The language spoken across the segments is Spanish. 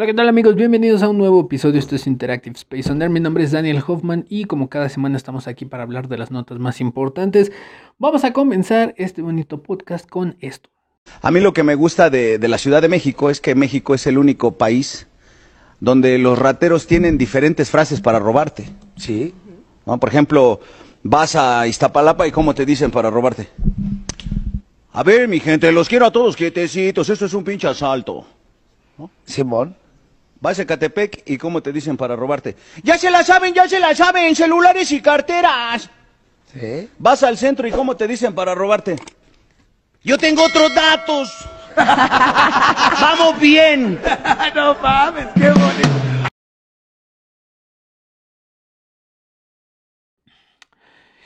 Hola, ¿qué tal amigos? Bienvenidos a un nuevo episodio. Esto es Interactive Space Under. Mi nombre es Daniel Hoffman y como cada semana estamos aquí para hablar de las notas más importantes. Vamos a comenzar este bonito podcast con esto. A mí lo que me gusta de, de la Ciudad de México es que México es el único país donde los rateros tienen diferentes frases para robarte. Sí. ¿no? Por ejemplo, vas a Iztapalapa y cómo te dicen para robarte. A ver, mi gente, los quiero a todos quietecitos, esto es un pinche asalto. Simón. Vas a Catepec y cómo te dicen para robarte. Ya se la saben, ya se la saben, celulares y carteras. Sí. Vas al centro y cómo te dicen para robarte. Yo tengo otros datos. Vamos bien. no mames, qué bonito.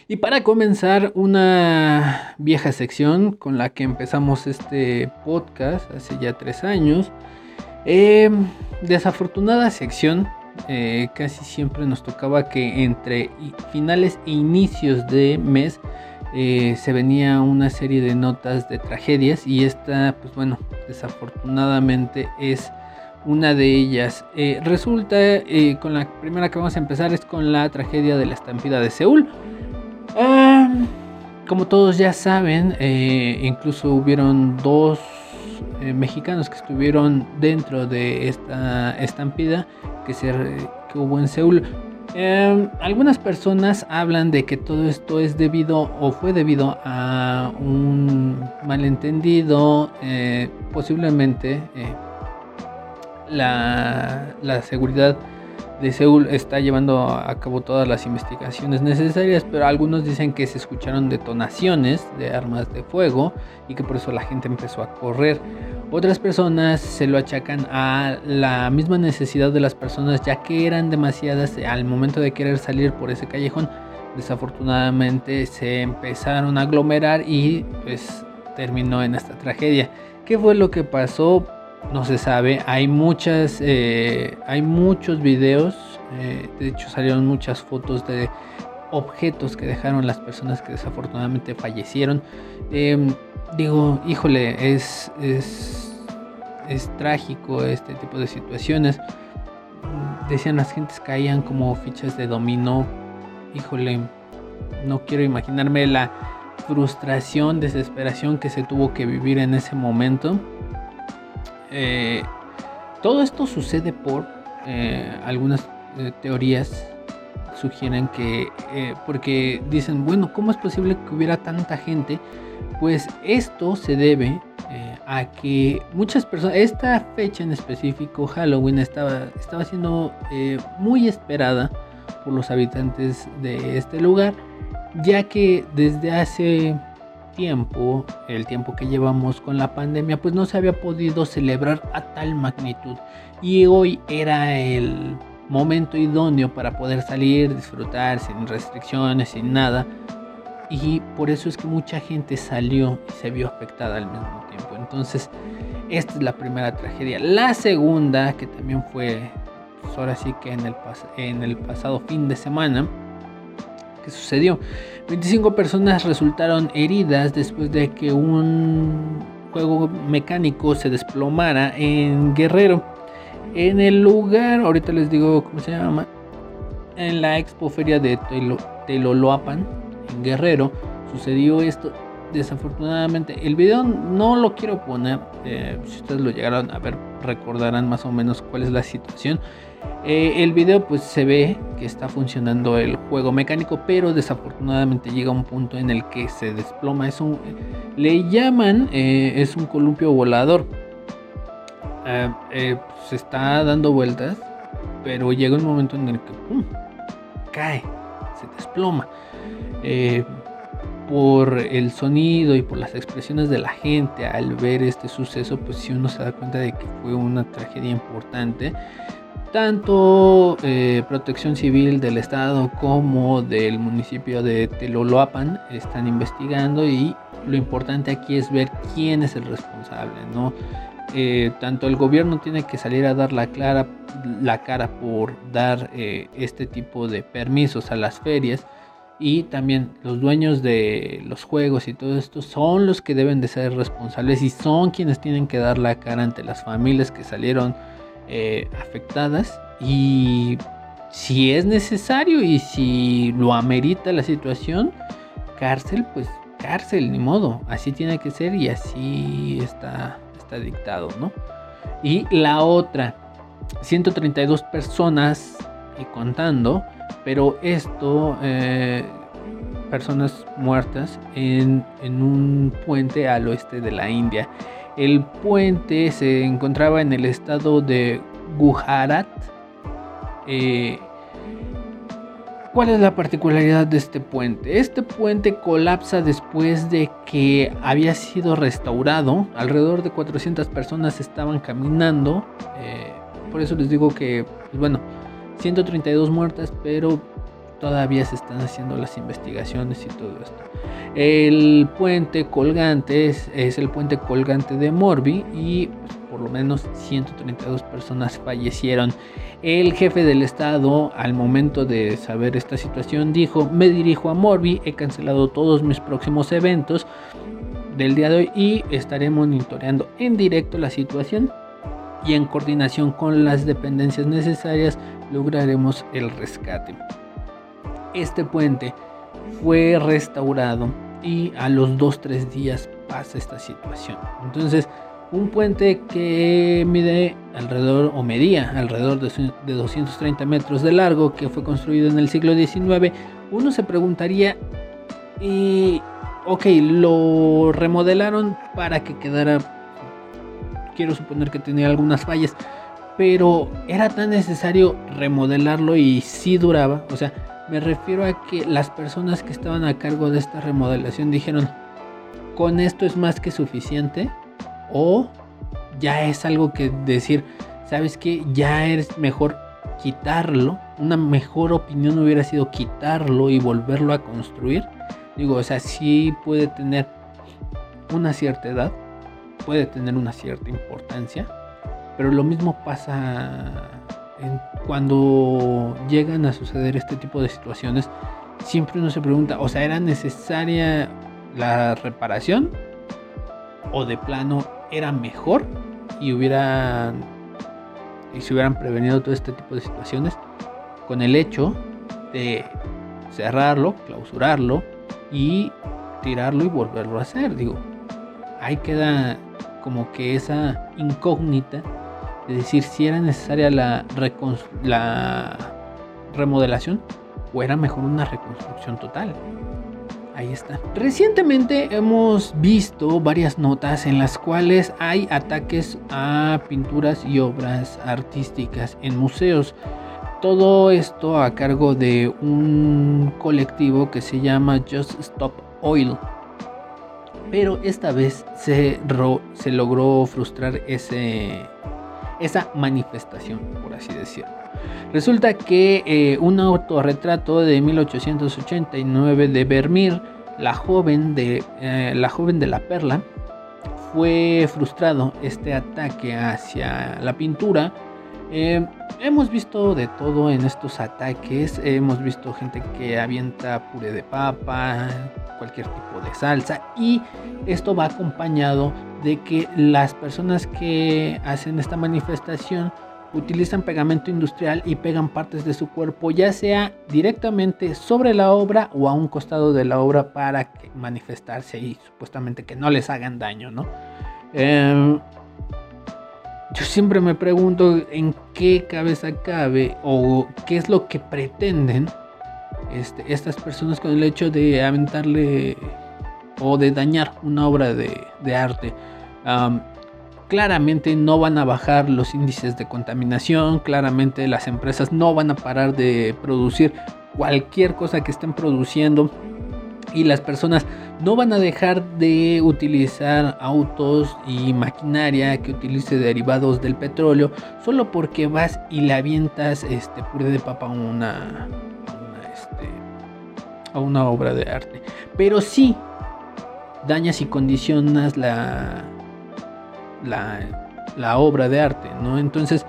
Y para comenzar, una vieja sección con la que empezamos este podcast hace ya tres años. Eh, desafortunada sección. eh, casi siempre nos tocaba que entre finales e inicios de mes eh, se venía una serie de notas de tragedias y esta, pues bueno, desafortunadamente es una de ellas. Eh, resulta, eh, con la primera que vamos a empezar es con la tragedia de la estampida de Seúl. Como todos ya saben, incluso hubieron dos eh, mexicanos que estuvieron dentro de esta estampida que, se, que hubo en Seúl. Eh, algunas personas hablan de que todo esto es debido o fue debido a un malentendido, eh, posiblemente eh, la, la seguridad de Seúl está llevando a cabo todas las investigaciones necesarias, pero algunos dicen que se escucharon detonaciones de armas de fuego y que por eso la gente empezó a correr. Otras personas se lo achacan a la misma necesidad de las personas, ya que eran demasiadas al momento de querer salir por ese callejón. Desafortunadamente se empezaron a aglomerar y pues terminó en esta tragedia. ¿Qué fue lo que pasó? No se sabe. Hay muchas, eh, hay muchos videos. eh, de hecho salieron muchas fotos de objetos que dejaron las personas que desafortunadamente fallecieron. Em, digo, híjole, es, es, es trágico este tipo de situaciones. Decían las gentes caían como fichas de dominó. Híjole, no quiero imaginarme la frustración, desesperación que se tuvo que vivir en ese momento. Eh, todo esto sucede por eh, algunas eh, teorías sugieren que porque dicen bueno cómo es posible que hubiera tanta gente pues esto se debe a que muchas personas esta fecha en específico Halloween estaba estaba siendo muy esperada por los habitantes de este lugar ya que desde hace tiempo, el tiempo que llevamos con la pandemia, pues no se había podido celebrar a tal magnitud. Y hoy era el momento idóneo para poder salir, disfrutar sin restricciones, sin nada. Y por eso es que mucha gente salió y se vio afectada al mismo tiempo. Entonces, esta es la primera tragedia. La segunda, que también fue, pues ahora sí que en el, pas- en el pasado fin de semana, que sucedió. 25 personas resultaron heridas después de que un juego mecánico se desplomara en Guerrero. En el lugar, ahorita les digo cómo se llama, en la expo feria de Telo- Teloloapan, en Guerrero, sucedió esto. Desafortunadamente, el video no lo quiero poner. eh, si ustedes lo llegaron a ver, recordarán más o menos cuál es la situación. Eh, el video pues se ve que está funcionando el juego mecánico, pero desafortunadamente llega un punto en el que se desploma. Es un, le llaman, eh, es un columpio volador. Se está dando vueltas, pero llega un momento en el que cae, se desploma. Eh, por el sonido y por las expresiones de la gente al ver este suceso, pues si uno se da cuenta de que fue una tragedia importante tanto eh, Protección Civil del Estado como del municipio de Teloloapan están investigando y lo importante aquí es ver quién es el responsable, ¿no? Eh, tanto el gobierno tiene que salir a dar la, clara, la cara por dar eh, este tipo de permisos a las ferias y también los dueños de los juegos y todo esto son los que deben de ser responsables y son quienes tienen que dar la cara ante las familias que salieron eh, afectadas y si es necesario y si lo amerita la situación, cárcel, pues cárcel, ni modo, así tiene que ser y así está, está dictado, ¿no? Y la otra, 132 personas y contando, pero esto, eh, personas muertas en, en un puente al oeste de la India. El puente se encontraba en el estado de Gujarat. Eh, ¿Cuál es la particularidad de este puente? Este puente colapsa después de que había sido restaurado. Alrededor de 400 personas estaban caminando. Eh, por eso les digo que, pues bueno, 132 muertas, pero todavía se están haciendo las investigaciones y todo esto. El puente colgante es, el puente colgante de Morbi y pues, por lo menos 132 personas fallecieron. El jefe del estado al momento de saber esta situación dijo, me dirijo a Morbi, he cancelado todos mis próximos eventos del día de hoy y estaré monitoreando en directo la situación y en coordinación con las dependencias necesarias lograremos el rescate este puente fue restaurado y a los 2-3 días pasa esta situación. Entonces, un puente que mide alrededor o medía alrededor de 230 metros de largo que fue construido en el siglo XIX, uno se preguntaría, y, ok, lo remodelaron para que quedara, quiero suponer que tenía algunas fallas, pero era tan necesario remodelarlo y si duraba, o sea, me refiero a que las personas que estaban a cargo de esta remodelación dijeron, con esto es más que suficiente o ya es algo que decir, sabes que ya es mejor quitarlo, una mejor opinión hubiera sido quitarlo y volverlo a construir. Digo, o sea, sí puede tener una cierta edad, puede tener una cierta importancia, pero lo mismo pasa cuando llegan a suceder este tipo de situaciones, siempre uno se pregunta, o sea, ¿era necesaria la reparación? ¿O de plano era mejor y hubieran y se hubieran prevenido todo este tipo de situaciones con el hecho de cerrarlo, clausurarlo y tirarlo y volverlo a hacer? Digo, ahí queda como que esa incógnita de decir si era necesaria la, la remodelación o era mejor una reconstrucción total. Ahí está. Recientemente hemos visto varias notas en las cuales hay ataques a pinturas y obras artísticas en museos. Todo esto a cargo de un colectivo que se llama Just Stop Oil. Pero esta vez se logró frustrar ese, esa manifestación, por así decirlo. Resulta que eh, un autorretrato de 1889 de Vermeer, la joven de, eh, la joven de la perla, fue frustrado este ataque hacia la pintura. Eh, hemos visto de todo en estos ataques. Hemos visto gente que avienta puré de papa, cualquier tipo de salsa. Y esto va acompañado de que las personas que hacen esta manifestación utilizan pegamento industrial y pegan partes de su cuerpo, ya sea directamente sobre la obra o a un costado de la obra para manifestarse y supuestamente que no les hagan daño, ¿no? Em, yo siempre me pregunto en qué cabeza cabe o qué es lo que pretenden este, estas personas con el hecho de aventarle o de dañar una obra de, arte. claramente no van a bajar los índices de contaminación, claramente las empresas no van a parar de producir cualquier cosa que estén produciendo y las personas no van a dejar de utilizar autos y maquinaria que utilice derivados del petróleo solo porque vas y le avientas este puré de papa a una, este, a una obra de arte. Pero sí dañas y condicionas la, la, la obra de arte, ¿no? Entonces,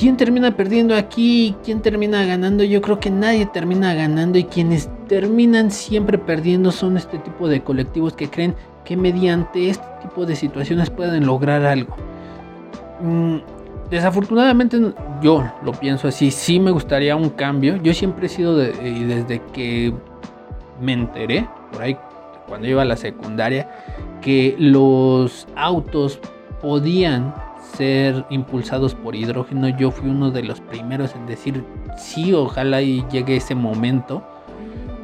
¿quién termina perdiendo aquí? ¿Quién termina ganando? Yo creo que nadie termina ganando y quienes terminan siempre perdiendo son este tipo de colectivos que creen que mediante este tipo de situaciones pueden lograr algo. mm, desafortunadamente yo lo pienso así, sí me gustaría un cambio. Yo siempre he sido y desde que me enteré, por ahí cuando iba a la secundaria, que los autos podían ser impulsados por hidrógeno. Yo fui uno de los primeros en decir sí, ojalá y llegue ese momento.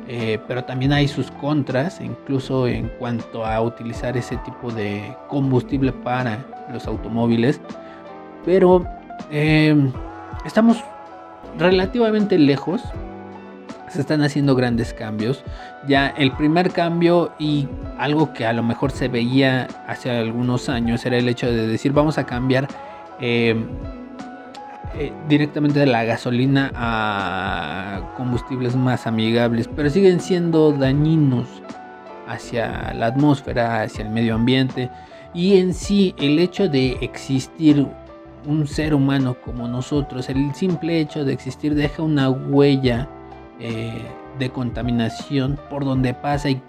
Eh, pero también hay sus contras, incluso en cuanto a utilizar ese tipo de combustible para los automóviles. Pero eh, estamos relativamente lejos. Se están haciendo grandes cambios. Ya el primer cambio y algo que a lo mejor se veía hace algunos años era el hecho de decir vamos a cambiar eh, eh, directamente de la gasolina a combustibles más amigables, pero siguen siendo dañinos hacia la atmósfera, hacia el medio ambiente y en sí el hecho de existir un ser humano como nosotros, el simple hecho de existir deja una huella eh, de contaminación por donde pasa y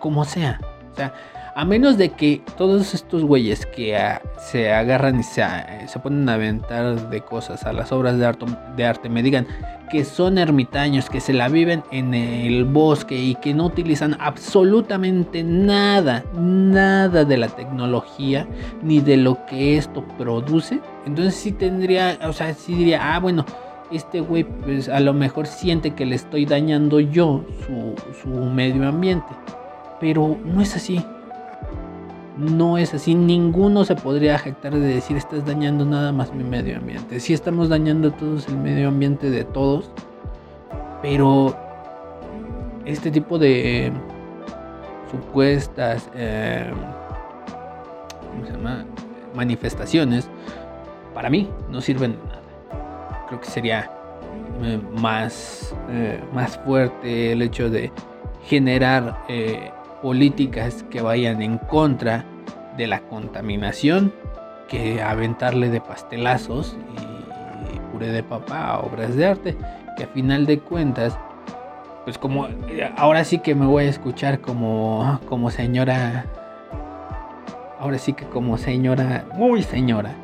como sea. O sea, a menos de que todos estos güeyes que ah, se agarran y se, se, ponen a aventar de cosas a las obras de arte, de arte me digan que son ermitaños, que se la viven en el bosque y que no utilizan absolutamente nada, nada de la tecnología ni de lo que esto produce, entonces sí tendría, o sea, sí diría, ah, bueno, este güey pues a lo mejor siente que le estoy dañando yo su, su medio ambiente. Pero no es así no es así. Ninguno se podría jactar de decir estás dañando nada más mi medio ambiente. Sí estamos dañando todos el medio ambiente de todos. Pero este tipo de supuestas eh, ¿cómo se llama? manifestaciones para mí no sirven de nada. Creo que sería eh, más, eh, más fuerte el hecho de generar políticas que vayan en contra de la contaminación que aventarle de pastelazos y puré de papá a obras de arte que a final de cuentas pues como ahora sí que me voy a escuchar como como señora ahora sí que como señora muy señora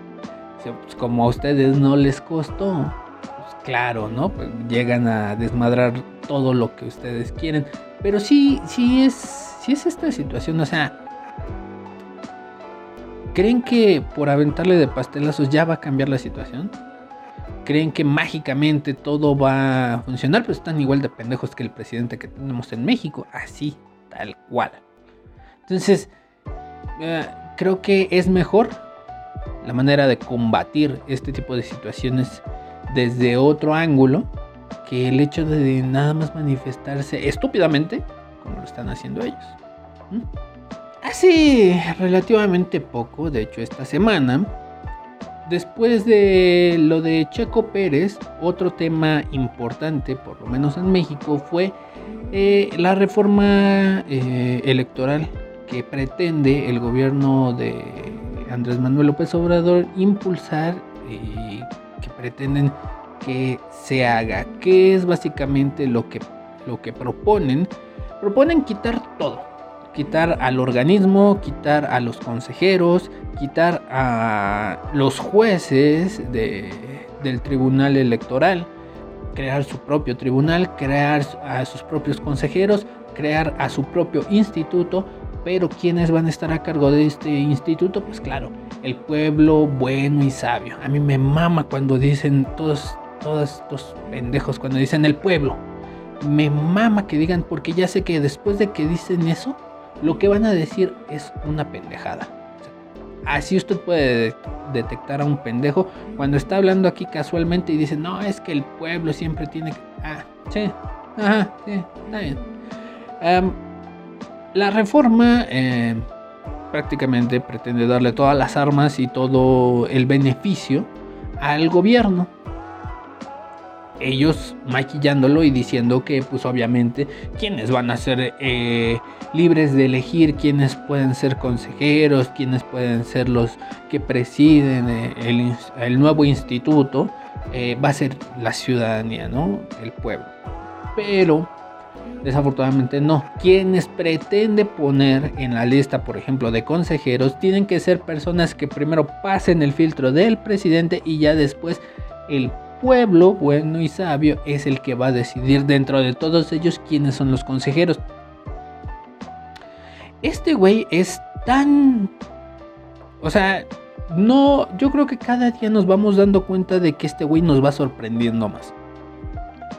como a ustedes no les costó pues claro no pues llegan a desmadrar todo lo que ustedes quieren pero sí sí es si es esta situación, o sea, ¿creen que por aventarle de pastelazos ya va a cambiar la situación? ¿Creen que mágicamente todo va a funcionar? Pues están igual de pendejos que el presidente que tenemos en México, así, tal cual. Entonces, eh, creo que es mejor la manera de combatir este tipo de situaciones desde otro ángulo que el hecho de nada más manifestarse estúpidamente como lo están haciendo ellos. ¿Mm? Hace relativamente poco, de hecho esta semana, después de lo de Checo Pérez, otro tema importante, por lo menos en México, fue eh, la reforma eh, electoral que pretende el gobierno de Andrés Manuel López Obrador impulsar y que pretenden que se haga, que es básicamente lo que, lo que proponen proponen quitar todo. Quitar al organismo, quitar a los consejeros, quitar a los jueces del tribunal electoral, crear su propio tribunal, crear a sus propios consejeros, crear a su propio instituto. Pero ¿quiénes van a estar a cargo de este instituto? Pues claro, el pueblo bueno y sabio. A mí me mama cuando dicen todos, todos estos pendejos, cuando dicen el pueblo me mama que digan, porque ya sé que después de que dicen eso, lo que van a decir es una pendejada. Así usted puede detectar a un pendejo cuando está hablando aquí casualmente y dice, no, es que el pueblo siempre tiene que... Ah, sí, ajá, sí, está bien. La reforma eh, prácticamente pretende darle todas las armas y todo el beneficio al gobierno ellos maquillándolo y diciendo que pues obviamente quienes van a ser eh, libres de elegir quienes pueden ser consejeros, quienes pueden ser los que presiden eh, el, nuevo instituto, va a ser la ciudadanía, ¿no? El pueblo. Pero Desafortunadamente no. Quienes pretende poner en la lista, por ejemplo, de consejeros, tienen que ser personas que primero pasen el filtro del presidente y ya después el pueblo bueno y sabio es el que va a decidir dentro de todos ellos quiénes son los consejeros. Este güey es tan... O sea, no, yo creo que cada día nos vamos dando cuenta de que este güey nos va sorprendiendo más.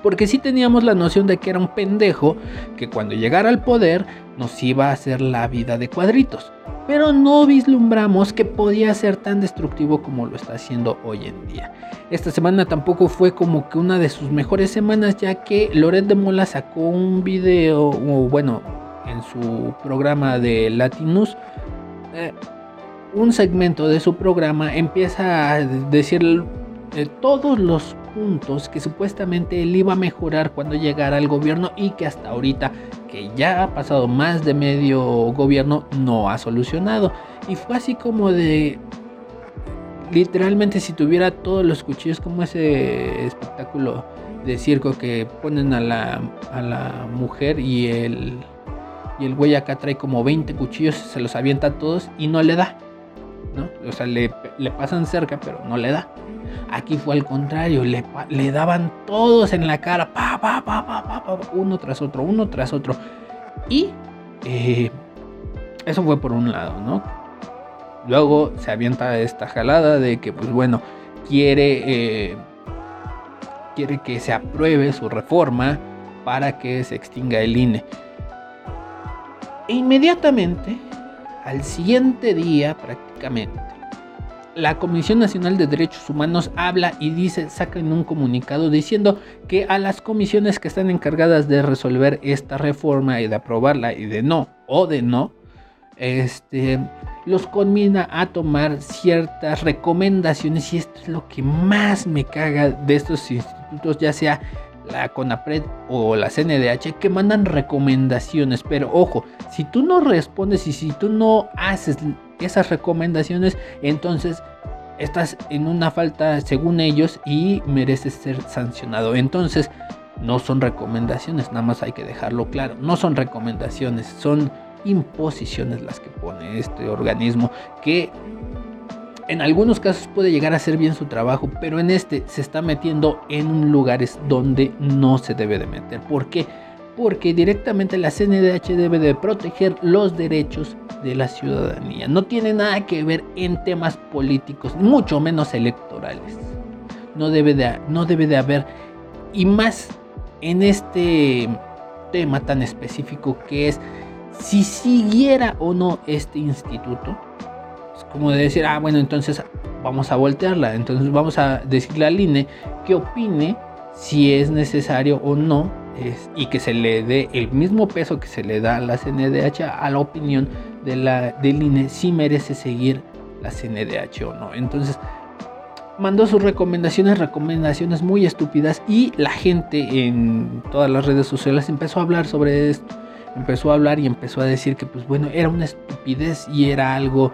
Porque sí teníamos la noción de que era un pendejo que cuando llegara al poder nos iba a hacer la vida de cuadritos. Pero no vislumbramos que podía ser tan destructivo como lo está haciendo hoy en día. Esta semana tampoco fue como que una de sus mejores semanas ya que Loret de Mola sacó un video, o bueno, en su programa de Latinus. Eh, un segmento de su programa empieza a decir eh, todos los puntos que supuestamente él iba a mejorar cuando llegara al gobierno y que hasta ahorita, que ya ha pasado más de medio gobierno, no ha solucionado. Y fue así como de... Literalmente si tuviera todos los cuchillos como ese espectáculo de circo que ponen a la, a la mujer y el, y el güey acá trae como 20 cuchillos, se los avienta a todos y no le da. O sea, le, le pasan cerca, pero no le da. Aquí fue al contrario, le, le daban todos en la cara, pa, pa, pa, uno tras otro, uno tras otro. Y eh, eso fue por un lado, ¿no? Luego se avienta esta jalada de que, pues bueno, quiere, eh, quiere que se apruebe su reforma para que se extinga el INE. E inmediatamente, al siguiente día prácticamente, la Comisión Nacional de Derechos Humanos habla y dice, saca en un comunicado diciendo que a las comisiones que están encargadas de resolver esta reforma y de aprobarla y de no o de no, este, los conmina a tomar ciertas recomendaciones y esto es lo que más me caga de estos institutos, ya sea la CONAPRED o la CNDH que mandan recomendaciones, pero ojo, si tú no respondes y si tú no haces esas recomendaciones, entonces estás en una falta según ellos y mereces ser sancionado. Entonces, no son recomendaciones, nada más hay que dejarlo claro. No son recomendaciones, son imposiciones las que pone este organismo que en algunos casos puede llegar a hacer bien su trabajo, pero en este se está metiendo en lugares donde no se debe de meter. ¿Por qué? Porque directamente la CNDH debe de proteger los derechos de la ciudadanía. No tiene nada que ver en temas políticos, mucho menos electorales. No debe de, no debe de haber, y más en este tema tan específico que es si siguiera o no este instituto. Como de decir, ah, bueno, entonces vamos a voltearla. Entonces vamos a decirle al INE que opine si es necesario o no y que se le dé el mismo peso que se le da a la CNDH a la opinión de la, del INE si merece seguir la CNDH o no. Entonces mandó sus recomendaciones, recomendaciones muy estúpidas y la gente en todas las redes sociales empezó a hablar sobre esto. Empezó a hablar y empezó a decir que pues bueno, era una estupidez y era algo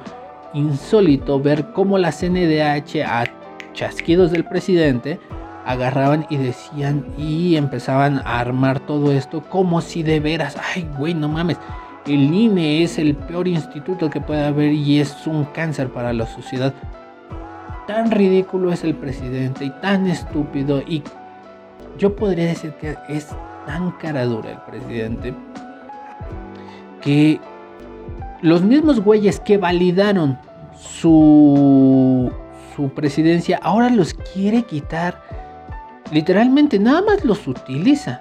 insólito ver cómo la CNDH a chasquidos del presidente agarraban y decían y empezaban a armar todo esto como si de veras, ay güey, no mames, el INE es el peor instituto que puede haber y es un cáncer para la sociedad. Tan ridículo es el presidente y tan estúpido y yo podría decir que es tan cara dura el presidente que los mismos güeyes que validaron su, su presidencia ahora los quiere quitar literalmente nada más los utiliza.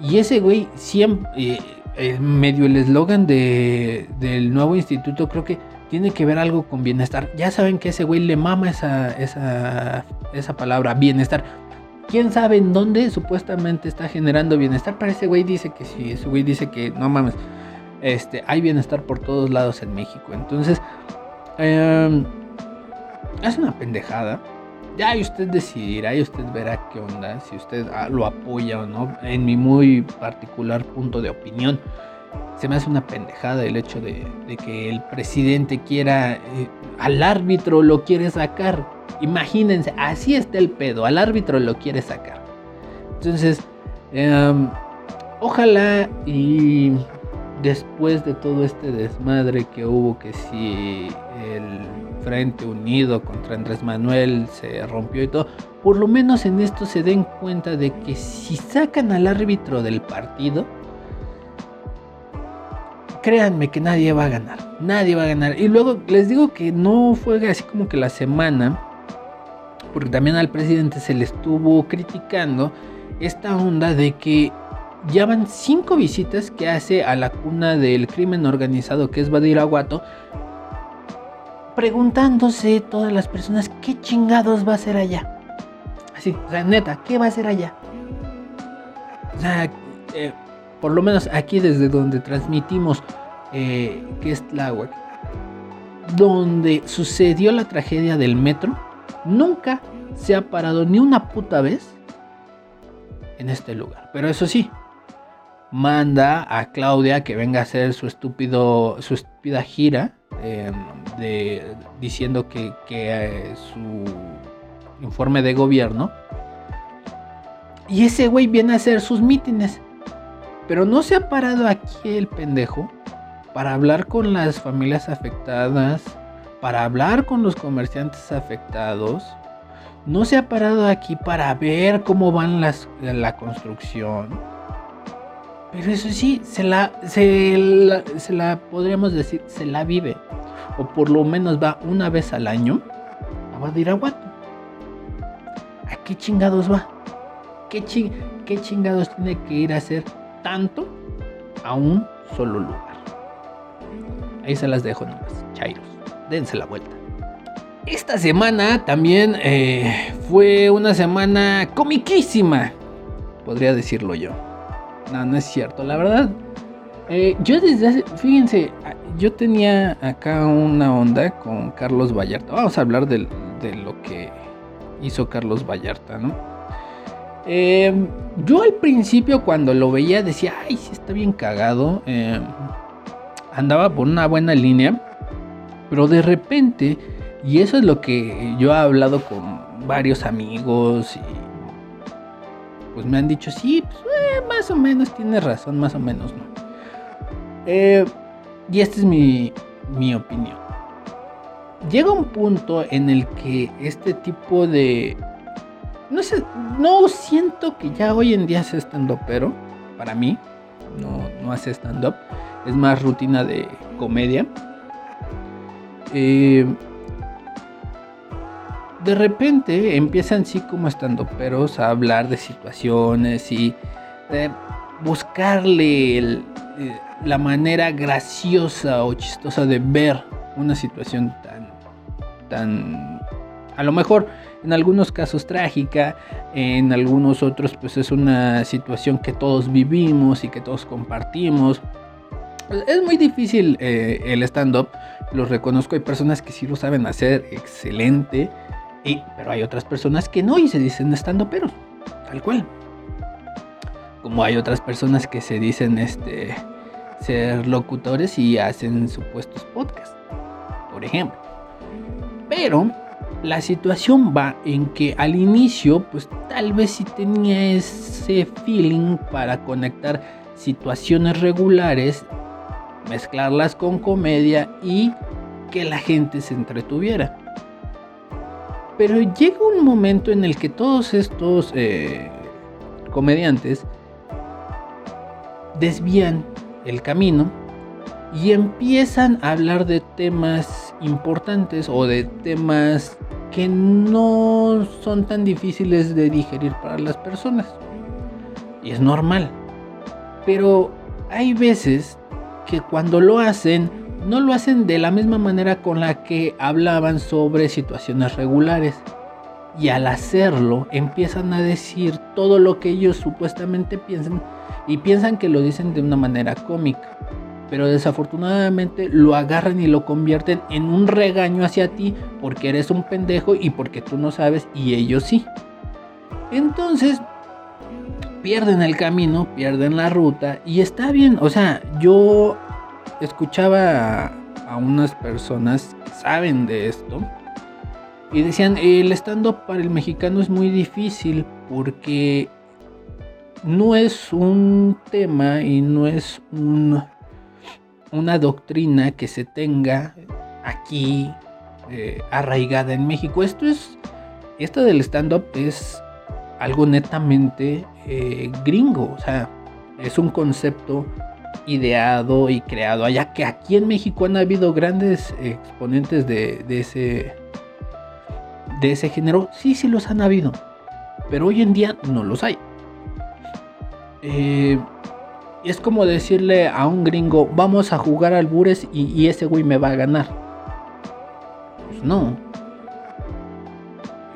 Y ese güey siempre, eh, eh, medio el eslogan de, del nuevo instituto, creo que tiene que ver algo con bienestar. Ya saben que ese güey le mama esa, esa, esa palabra, bienestar. ¿Quién sabe en dónde supuestamente está generando bienestar? Pero ese güey dice que sí, ese güey dice que no mames, este, hay bienestar por todos lados en México. Entonces, em, es una pendejada. Ya usted decidirá y usted verá qué onda, si usted ah, lo apoya o no. En mi muy particular punto de opinión, se me hace una pendejada el hecho de, que el presidente quiera, eh, al árbitro lo quiere sacar. Imagínense, así está el pedo, al árbitro lo quiere sacar. Entonces, em, Ojalá y después de todo este desmadre que hubo, que si el Frente Unido contra Andrés Manuel se rompió y todo, por lo menos en esto se den cuenta de que si sacan al árbitro del partido, créanme que nadie va a ganar, nadie va a ganar. Y luego les digo que no fue así como que la semana, porque también al presidente se le estuvo criticando esta onda de que ya van cinco visitas que hace a la cuna del crimen organizado que es Badiraguato, preguntándose todas las personas qué chingados va a hacer allá. Así, o sea, neta, ¿qué va a hacer allá? O sea, eh, por lo menos aquí desde donde transmitimos, eh, que es Tláhuac, donde sucedió la tragedia del metro, nunca se ha parado ni una puta vez en este lugar. Pero eso sí, manda a Claudia que venga a hacer su estúpido, su estúpida gira em, diciendo que, que eh, su informe de gobierno. Y ese güey viene a hacer sus mítines. Pero no se ha parado aquí el pendejo para hablar con las familias afectadas, para hablar con los comerciantes afectados. No se ha parado aquí para ver cómo van las, la construcción pero eso sí, se la, se la, podríamos decir, se la vive. O por lo menos va una vez al año a Badiraguato. ¿A qué chingados va? ¿Qué, ¿Qué chingados tiene que ir a hacer tanto a un solo lugar? Ahí se las dejo nomás, chairos. Dense la vuelta. Esta semana también eh, fue una semana comiquísima, podría decirlo yo. No, no es cierto. La verdad, eh, yo desde hace, fíjense, yo tenía acá una onda con Carlos Vallarta. Vamos a hablar de, lo que hizo Carlos Vallarta, ¿no? Em, yo al principio cuando lo veía decía, ay, sí está bien cagado. Em, andaba por una buena línea. Pero de repente, y eso es lo que yo he hablado con varios amigos y pues me han dicho, sí, pues, eh, más o menos tienes razón, más o menos no. Eh, y esta es mi, mi opinión. Llega un punto en el que este tipo de... No sé, no siento que ya hoy en día sea stand-up, pero para mí no, no hace stand-up. Es más rutina de comedia. Eh, de repente empiezan sí como estando peros a hablar de situaciones y buscarle eh, la manera graciosa o chistosa de ver una situación tan, tan, a lo mejor en algunos casos trágica, en algunos otros pues es una situación que todos vivimos y que todos compartimos. Es muy difícil eh, el stand-up, lo reconozco, hay personas que sí lo saben hacer excelente pero hay otras personas que no y se dicen estando peros, tal cual. Como hay otras personas que se dicen este ser locutores y hacen supuestos podcasts, por ejemplo. Pero la situación va en que al inicio, pues tal vez sí tenía ese feeling para conectar situaciones regulares, mezclarlas con comedia y que la gente se entretuviera. Pero llega un momento en el que todos estos eh, comediantes desvían el camino y empiezan a hablar de temas importantes o de temas que no son tan difíciles de digerir para las personas. Y es normal. Pero hay veces que cuando lo hacen no lo hacen de la misma manera con la que hablaban sobre situaciones regulares. Y al hacerlo empiezan a decir todo lo que ellos supuestamente piensan y piensan que lo dicen de una manera cómica. Pero desafortunadamente lo agarran y lo convierten en un regaño hacia ti porque eres un pendejo y porque tú no sabes y ellos sí. Entonces pierden el camino, pierden la ruta y está bien. O sea, yo escuchaba a, unas personas que saben de esto y decían, el stand-up para el mexicano es muy difícil porque no es un tema y no es un, una doctrina que se tenga aquí eh, arraigada en México. Esto es, esto del stand-up es algo netamente eh, gringo, o sea, es un concepto ideado y creado allá que aquí en México han habido grandes exponentes de, ese de ese género, sí, sí los han habido, pero hoy en día no los hay. Eh, es como decirle a un gringo, vamos a jugar al Bures y, ese güey me va a ganar. Pues no.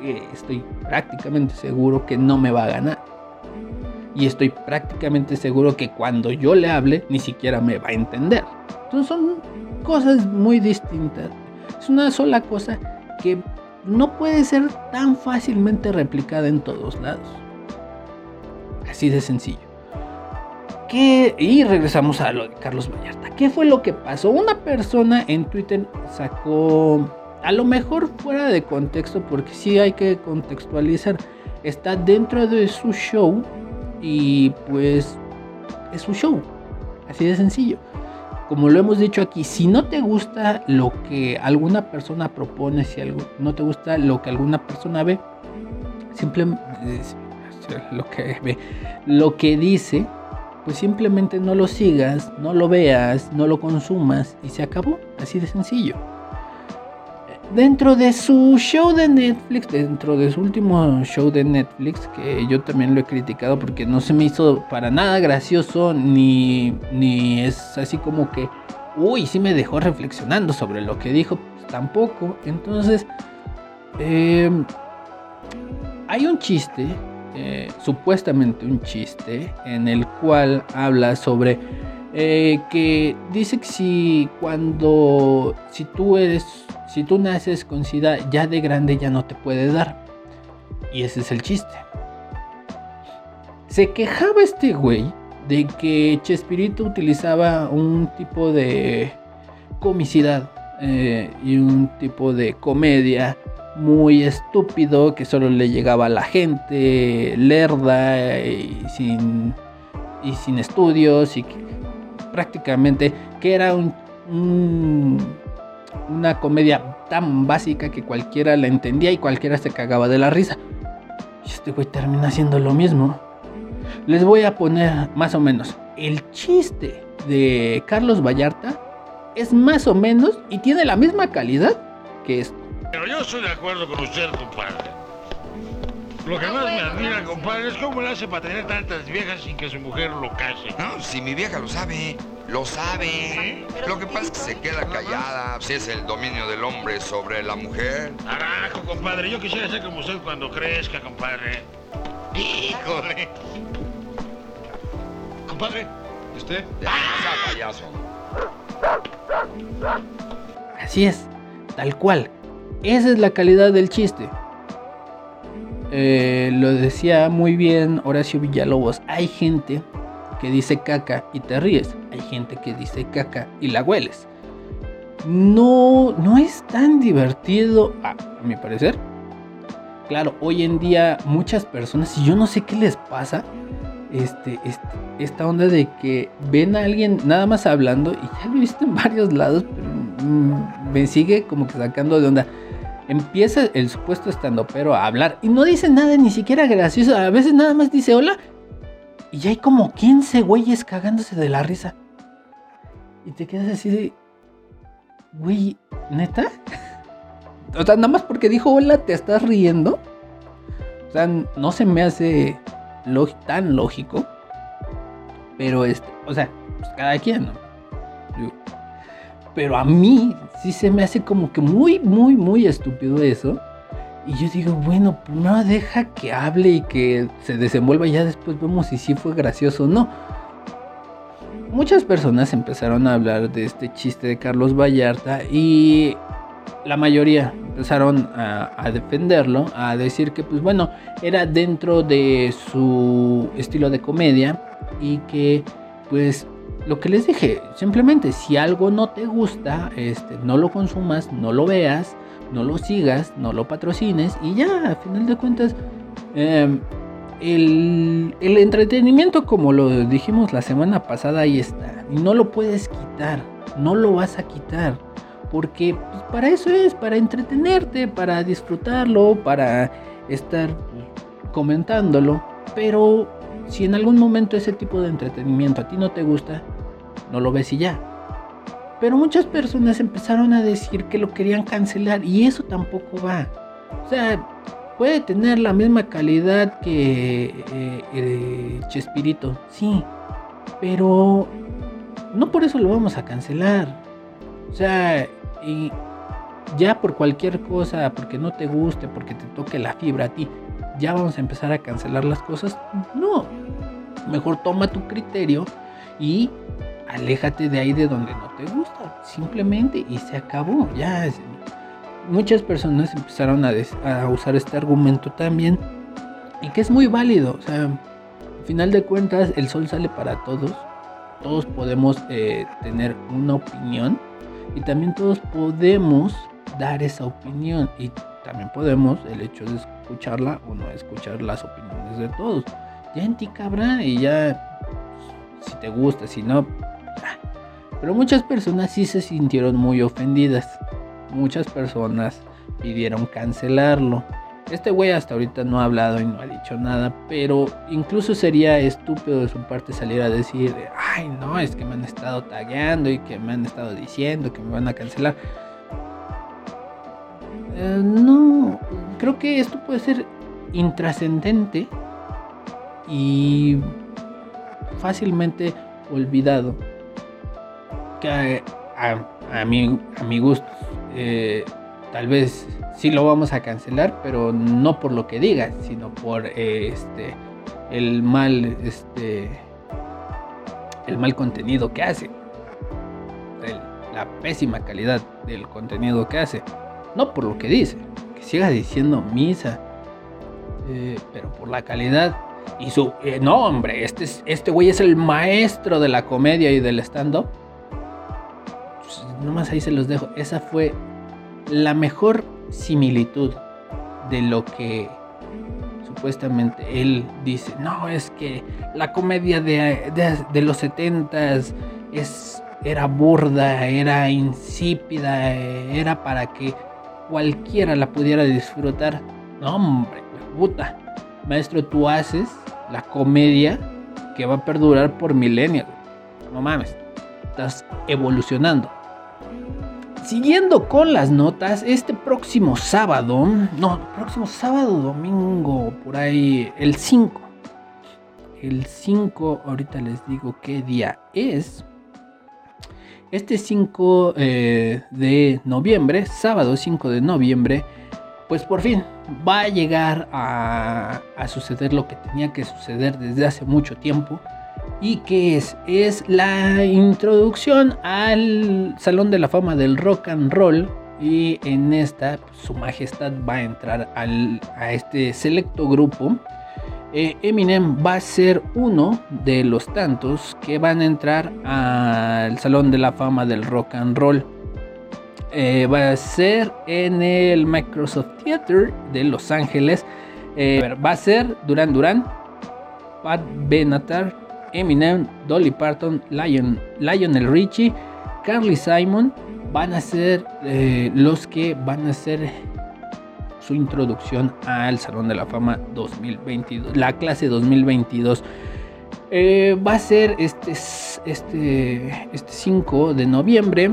Eh, estoy prácticamente seguro que no me va a ganar. Y estoy prácticamente seguro que cuando yo le hable, ni siquiera me va a entender. Entonces son cosas muy distintas. Es una sola cosa que no puede ser tan fácilmente replicada en todos lados. Así de sencillo. Y regresamos a lo de Carlos Vallarta. ¿Qué fue lo que pasó? Una persona en Twitter sacó, a lo mejor fuera de contexto, porque sí hay que contextualizar. Está dentro de su show y pues es su show. Así de sencillo como lo hemos dicho aquí, si no te gusta lo que alguna persona propone, si algo, no te gusta lo que alguna persona ve, simplemente lo que ve, lo que dice, pues simplemente no lo sigas, no lo veas, no lo consumas y se acabó, así de sencillo. Dentro de su show de Netflix, dentro de su último show de Netflix, que yo también lo he criticado porque no se me hizo para nada gracioso, ni, ni es así como que, uy, sí me dejó reflexionando sobre lo que dijo, pues tampoco. Entonces, eh, hay un chiste, eh, supuestamente un chiste, en el cual habla sobre eh, que dice que si cuando, si tú eres si tú naces con SIDA, ya de grande ya no te puede dar. Y ese es el chiste. Se quejaba este güey de que Chespirito utilizaba un tipo de comicidad eh, y un tipo de comedia muy estúpido que solo le llegaba a la gente lerda y sin, y sin estudios y prácticamente que era un una comedia tan básica que cualquiera la entendía y cualquiera se cagaba de la risa. Y este güey termina haciendo lo mismo. Les voy a poner más o menos. El chiste de Carlos Vallarta es más o menos y tiene la misma calidad que esto. Pero yo estoy de acuerdo con usted, compadre. Lo que más me admira, compadre, es cómo le hace para tener tantas viejas sin que su mujer lo case. No, si mi vieja lo sabe, lo sabe. Lo que pasa es que se queda callada, si es el dominio del hombre sobre la mujer. Carajo, compadre, yo quisiera ser como usted cuando crezca, compadre. Híjole. Compadre, ¿usted? Ya, payaso. Así es, tal cual. Esa es la calidad del chiste. Eh, lo decía muy bien Horacio Villalobos, hay gente que dice caca y te ríes, hay gente que dice caca y la hueles. No, no es tan divertido, a, mi parecer. Claro, hoy en día muchas personas, y yo no sé qué les pasa, este, este, esta onda de que ven a alguien nada más hablando, y ya lo he visto en varios lados, pero mm, me sigue como que sacando de onda empieza el supuesto estando pero a hablar y no dice nada ni siquiera gracioso. A veces nada más dice hola y ya hay como 15 güeyes cagándose de la risa. Y te quedas así de, güey, neta. O sea, nada más porque dijo hola te estás riendo. O sea, no se me hace tan lógico. Pero este, o sea, pues cada quien, ¿no? Pero a mí sí se me hace como que muy, muy, muy estúpido eso. Y yo digo, bueno, primero deja que hable y que se desenvuelva, ya después vemos si sí fue gracioso o no. Muchas personas empezaron a hablar de este chiste de Carlos Vallarta y la mayoría empezaron a, a, defenderlo, a decir que pues bueno, era dentro de su estilo de comedia y que pues lo que les dije, simplemente si algo no te gusta, este, no lo consumas, no lo veas, no lo sigas, no lo patrocines y ya, a final de cuentas, em, el, el entretenimiento, como lo dijimos la semana pasada, ahí está. Y no lo puedes quitar, no lo vas a quitar. Porque pues, para eso es, para entretenerte, para disfrutarlo, para estar comentándolo. Pero si en algún momento ese tipo de entretenimiento a ti no te gusta, no lo ves y ya. Pero muchas personas empezaron a decir que lo querían cancelar y eso tampoco va. O sea, puede tener la misma calidad que eh, eh, Chespirito, sí, pero no por eso lo vamos a cancelar. O sea, y ya por cualquier cosa, porque no te guste, porque te toque la fibra a ti, ya vamos a empezar a cancelar las cosas. No, mejor toma tu criterio y aléjate de ahí de donde no te gusta, simplemente y se acabó. Ya muchas personas empezaron a, usar este argumento también y que es muy válido. O sea, al final de cuentas, el sol sale para todos. Todos podemos eh, tener una opinión y también todos podemos dar esa opinión y también podemos el hecho de escucharla o no escuchar las opiniones de todos. Ya en ti cabrá y ya si te gusta, si no. Pero muchas personas sí se sintieron muy ofendidas. Muchas personas pidieron cancelarlo. Este güey hasta ahorita no ha hablado y no ha dicho nada, pero incluso sería estúpido de su parte salir a decir, ay no, es que me han estado tagueando y que me han estado diciendo que me van a cancelar. Eh, no, creo que esto puede ser intrascendente y fácilmente olvidado. Que a, mi, a mi gusto, eh, tal vez sí lo vamos a cancelar, pero no por lo que diga, sino por eh, este el mal este el mal contenido que hace. la pésima calidad del contenido que hace. No por lo que dice, que siga diciendo misa, eh, pero por la calidad y su... No, hombre, este, este güey es el maestro de la comedia y del stand-up. Nomás ahí se los dejo. Esa fue la mejor similitud de lo que supuestamente él dice. No, es que la comedia de, de, los setentas es, era burda, era insípida, era para que cualquiera la pudiera disfrutar. No, hombre, puta. Maestro, tú haces la comedia que va a perdurar por milenios. No mames, estás evolucionando. Siguiendo con las notas, este próximo sábado, no, próximo sábado, domingo, por ahí, el 5. El 5, ahorita les digo qué día es. Este 5 eh, de noviembre, sábado 5 de noviembre, pues por fin va a llegar a, suceder lo que tenía que suceder desde hace mucho tiempo. ¿Y que es? Es la introducción al Salón de la Fama del Rock and Roll. Y en esta, pues, su majestad va a entrar a este selecto grupo. Eh, Eminem va a ser uno de los tantos que van a entrar al Salón de la Fama del Rock and Roll. Eh, va a ser en el Microsoft Theater de Los Ángeles. Eh, va a ser Duran Duran, Pat Benatar, Eminem, Dolly Parton, Lion, Lionel Richie, Carly Simon. Van a ser eh, los que van a hacer su introducción al Salón de la Fama 2022, la clase 2022. va a ser este, este, este 5 de noviembre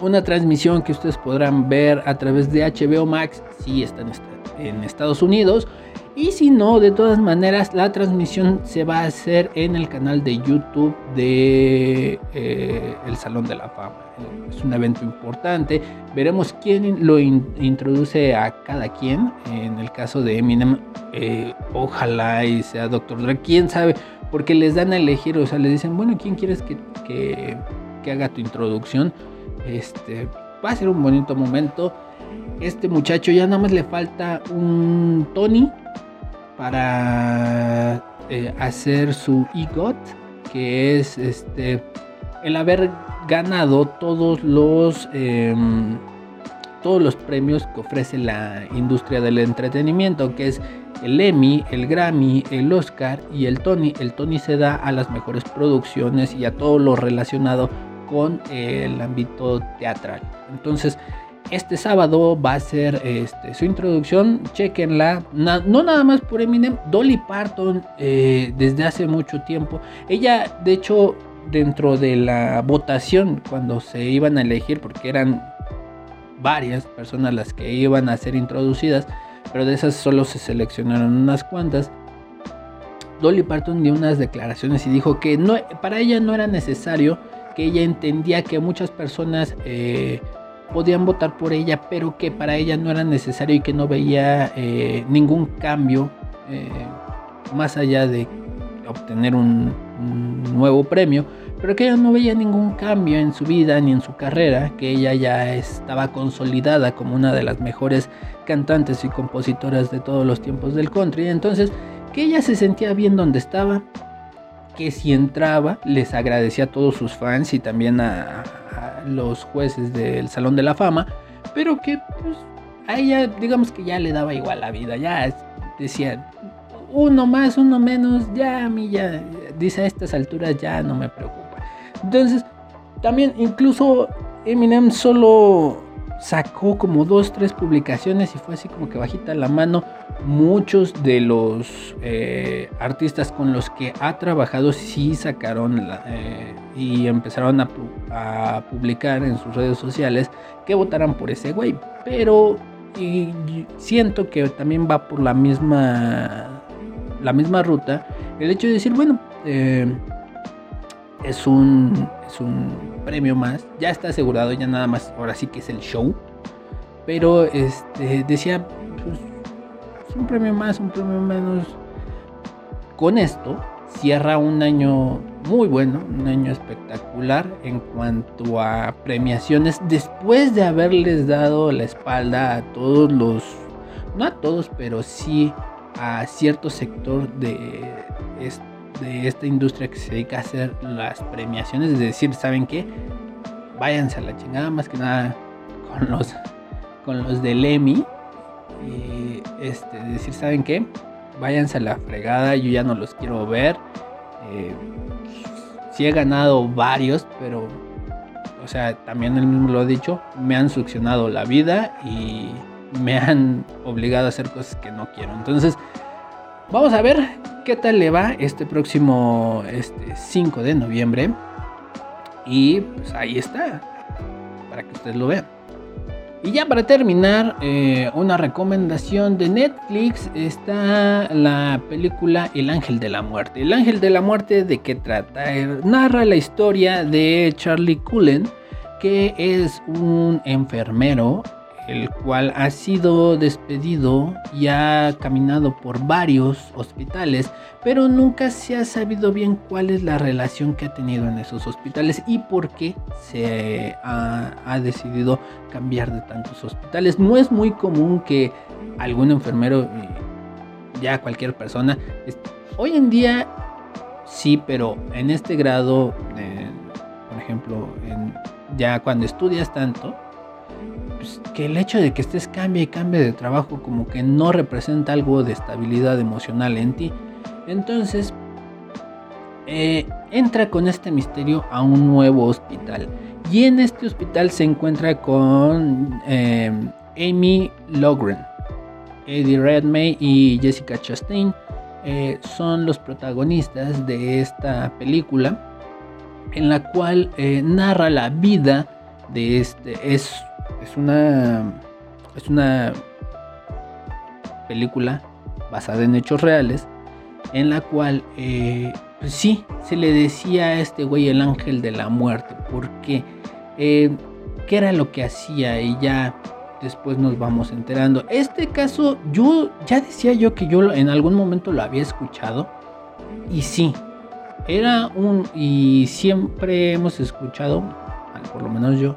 una transmisión que ustedes podrán ver a través de HBO Max si están en Estados Unidos. Y si no, de todas maneras, la transmisión se va a hacer en el canal de YouTube de eh, El Salón de la Fama. Es un evento importante. Veremos quién lo introduce a cada quien. En el caso de Eminem, eh, ojalá y sea Doctor Dre. Quién sabe, porque les dan a elegir. O sea, les dicen, bueno, ¿quién quieres que, que haga tu introducción? Este, va a ser un bonito momento. Este muchacho ya nada más le falta un Tony para eh, hacer su EGOT, que es este el haber ganado todos los em, todos los premios que ofrece la industria del entretenimiento, que es el Emmy, el Grammy, el Oscar y el Tony. El Tony se da a las mejores producciones y a todo lo relacionado con el ámbito teatral. Entonces, este sábado va a ser este, su introducción. Chequenla. no nada más por Eminem. Dolly Parton, eh, desde hace mucho tiempo. Ella, de hecho, dentro de la votación, cuando se iban a elegir, porque eran varias personas las que iban a ser introducidas, pero de esas solo se seleccionaron unas cuantas. Dolly Parton dio unas declaraciones y dijo que no, para ella no era necesario, que ella entendía que muchas personas eh, podían votar por ella, pero que para ella no era necesario y que no veía eh, ningún cambio eh, más allá de obtener un, nuevo premio, pero que ella no veía ningún cambio en su vida ni en su carrera, que ella ya estaba consolidada como una de las mejores cantantes y compositoras de todos los tiempos del country, entonces que ella se sentía bien donde estaba, que si entraba les agradecía a todos sus fans y también a, los jueces del Salón de la Fama, pero que pues, a ella digamos que ya le daba igual la vida, ya decía uno más, uno menos, ya a mí ya, dice a estas alturas ya no me preocupa. Entonces, también incluso Eminem solo sacó como dos, tres publicaciones y fue así como que bajita la mano. Muchos de los eh, artistas con los que ha trabajado sí sacaron eh, y empezaron a, a, publicar en sus redes sociales que votaran por ese güey. Pero y siento que también va por la misma la misma ruta, el hecho de decir, bueno, eh, es, un, es un premio más, ya está asegurado, ya nada más, ahora sí que es el show, pero este, decía, pues, es un premio más, un premio menos. Con esto cierra un año muy bueno, un año espectacular en cuanto a premiaciones, después de haberles dado la espalda a todos los, no a todos, pero sí a cierto sector de, de esta industria que se dedica a hacer las premiaciones, es decir, ¿saben qué? Váyanse a la chingada más que nada con los, con los del EMI. Y este, decir, ¿saben qué? Váyanse a la fregada, yo ya no los quiero ver. Eh, sí he ganado varios, pero, o sea, también él mismo lo ha dicho, me han succionado la vida y me han obligado a hacer cosas que no quiero. Entonces, vamos a ver qué tal le va este próximo este 5 de noviembre. Y pues ahí está, para que ustedes lo vean. Y ya para terminar, eh, una recomendación de Netflix está la película El Ángel de la Muerte. El Ángel de la Muerte, ¿de qué trata? Eh, narra la historia de Charlie Cullen, que es un enfermero el cual ha sido despedido y ha caminado por varios hospitales, pero nunca se ha sabido bien cuál es la relación que ha tenido en esos hospitales y por qué se ha, decidido cambiar de tantos hospitales. No es muy común que algún enfermero, eh, ya cualquier persona, hoy en día sí, pero en este grado, eh, por ejemplo, ya cuando estudias tanto, pues, que el hecho de que estés cambie y cambie de trabajo como que no representa algo de estabilidad emocional en ti. Entonces, eh, entra con este misterio a un nuevo hospital. Y en este hospital se encuentra con eh, Amy Logren, Eddie Redmayne y Jessica Chastain. Eh, son los protagonistas de esta película en la cual narra la vida de este es es una. Es una película basada en hechos reales. En la cual, eh, pues sí, se le decía a este güey el ángel de la muerte. Porque, eh, ¿qué era lo que hacía? Y ya después nos vamos enterando. Este caso, yo ya decía yo que yo en algún momento lo había escuchado. Y sí, era un. Y siempre hemos escuchado, por lo menos yo,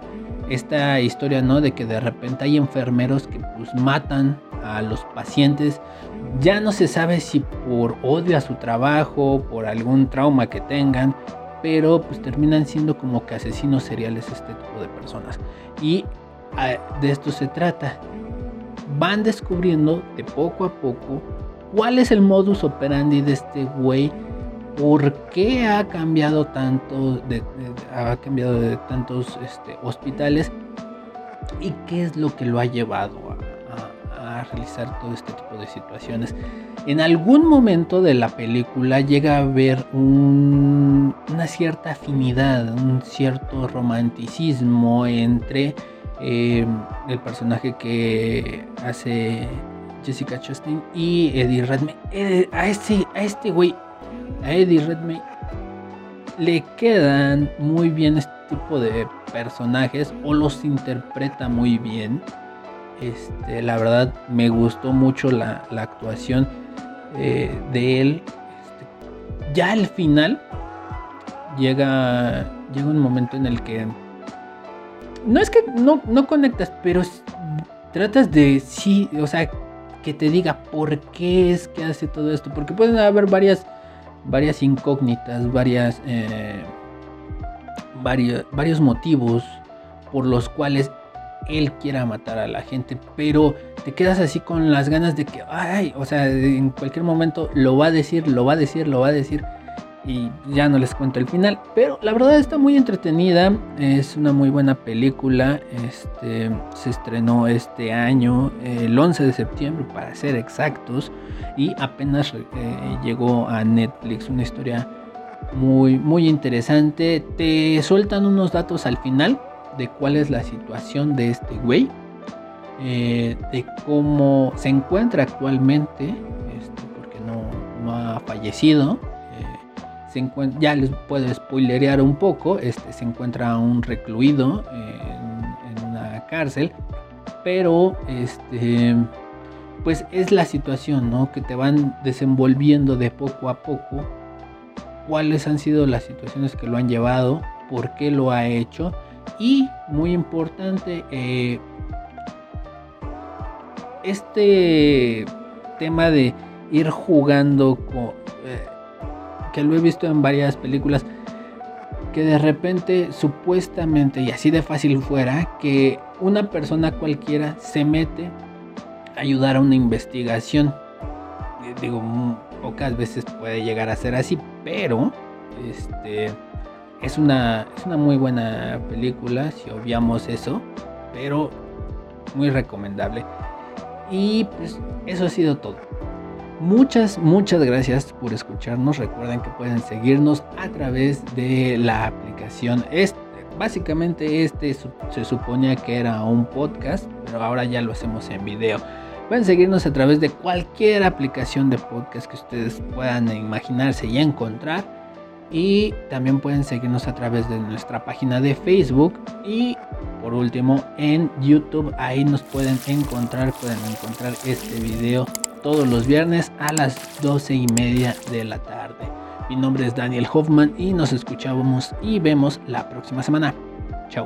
esta historia, ¿no? De que de repente hay enfermeros que pues matan a los pacientes. Ya no se sabe si por odio a su trabajo, por algún trauma que tengan, pero pues terminan siendo como que asesinos seriales este tipo de personas. Y ah, de esto se trata. Van descubriendo de poco a poco cuál es el modus operandi de este güey, por qué ha cambiado tanto, de, ha cambiado de tantos este, hospitales y qué es lo que lo ha llevado a, realizar todo este tipo de situaciones. En algún momento de la película llega a haber un, una cierta afinidad, un cierto romanticismo entre eh, el personaje que hace Jessica Chastain y Eddie Redmayne. Eh, a, este, a este güey, a Eddie Redmayne, le quedan muy bien este tipo de personajes o los interpreta muy bien. Este, la verdad me gustó mucho la, actuación eh, de él. Este, ya al final llega, llega un momento en el que no es que no, no conectas, pero tratas de sí, o sea, que te diga por qué es que hace todo esto. Porque pueden haber varias, varias incógnitas, varias, eh, varios, varios motivos por los cuales él quiera matar a la gente. Pero te quedas así con las ganas de que, ay, o sea, en cualquier momento lo va a decir, lo va a decir, lo va a decir y ya no les cuento el final. Pero la verdad está muy entretenida. Es una muy buena película. Este se estrenó este año, el 11 de septiembre para ser exactos. Y apenas eh, llegó a Netflix. Una historia muy, muy interesante. Te sueltan unos datos al final de cuál es la situación de este güey. Eh, de cómo se encuentra actualmente. Este, porque no, no ha fallecido ya les puedo spoilerear un poco, este, se encuentra un recluido en, una cárcel, pero este, pues es la situación, ¿no? Que te van desenvolviendo de poco a poco, cuáles han sido las situaciones que lo han llevado, por qué lo ha hecho y, muy importante, eh, este tema de ir jugando con... Eh, que lo he visto en varias películas, que de repente supuestamente, y así de fácil fuera, que una persona cualquiera se mete a ayudar a una investigación. Digo, pocas veces puede llegar a ser así, pero este es una, es una muy buena película, si obviamos eso, pero muy recomendable. Y pues eso ha sido todo. Muchas, muchas gracias por escucharnos. Recuerden que pueden seguirnos a través de la aplicación. Este, básicamente este se suponía que era un podcast, pero ahora ya lo hacemos en video. Pueden seguirnos a través de cualquier aplicación de podcast que ustedes puedan imaginarse y encontrar. Y también pueden seguirnos a través de nuestra página de Facebook. Y por último en YouTube. Ahí nos pueden encontrar. Pueden encontrar este video todos los viernes a las 12 y media de la tarde. Mi nombre es Daniel Hoffman y nos escuchamos y vemos la próxima semana. Chao.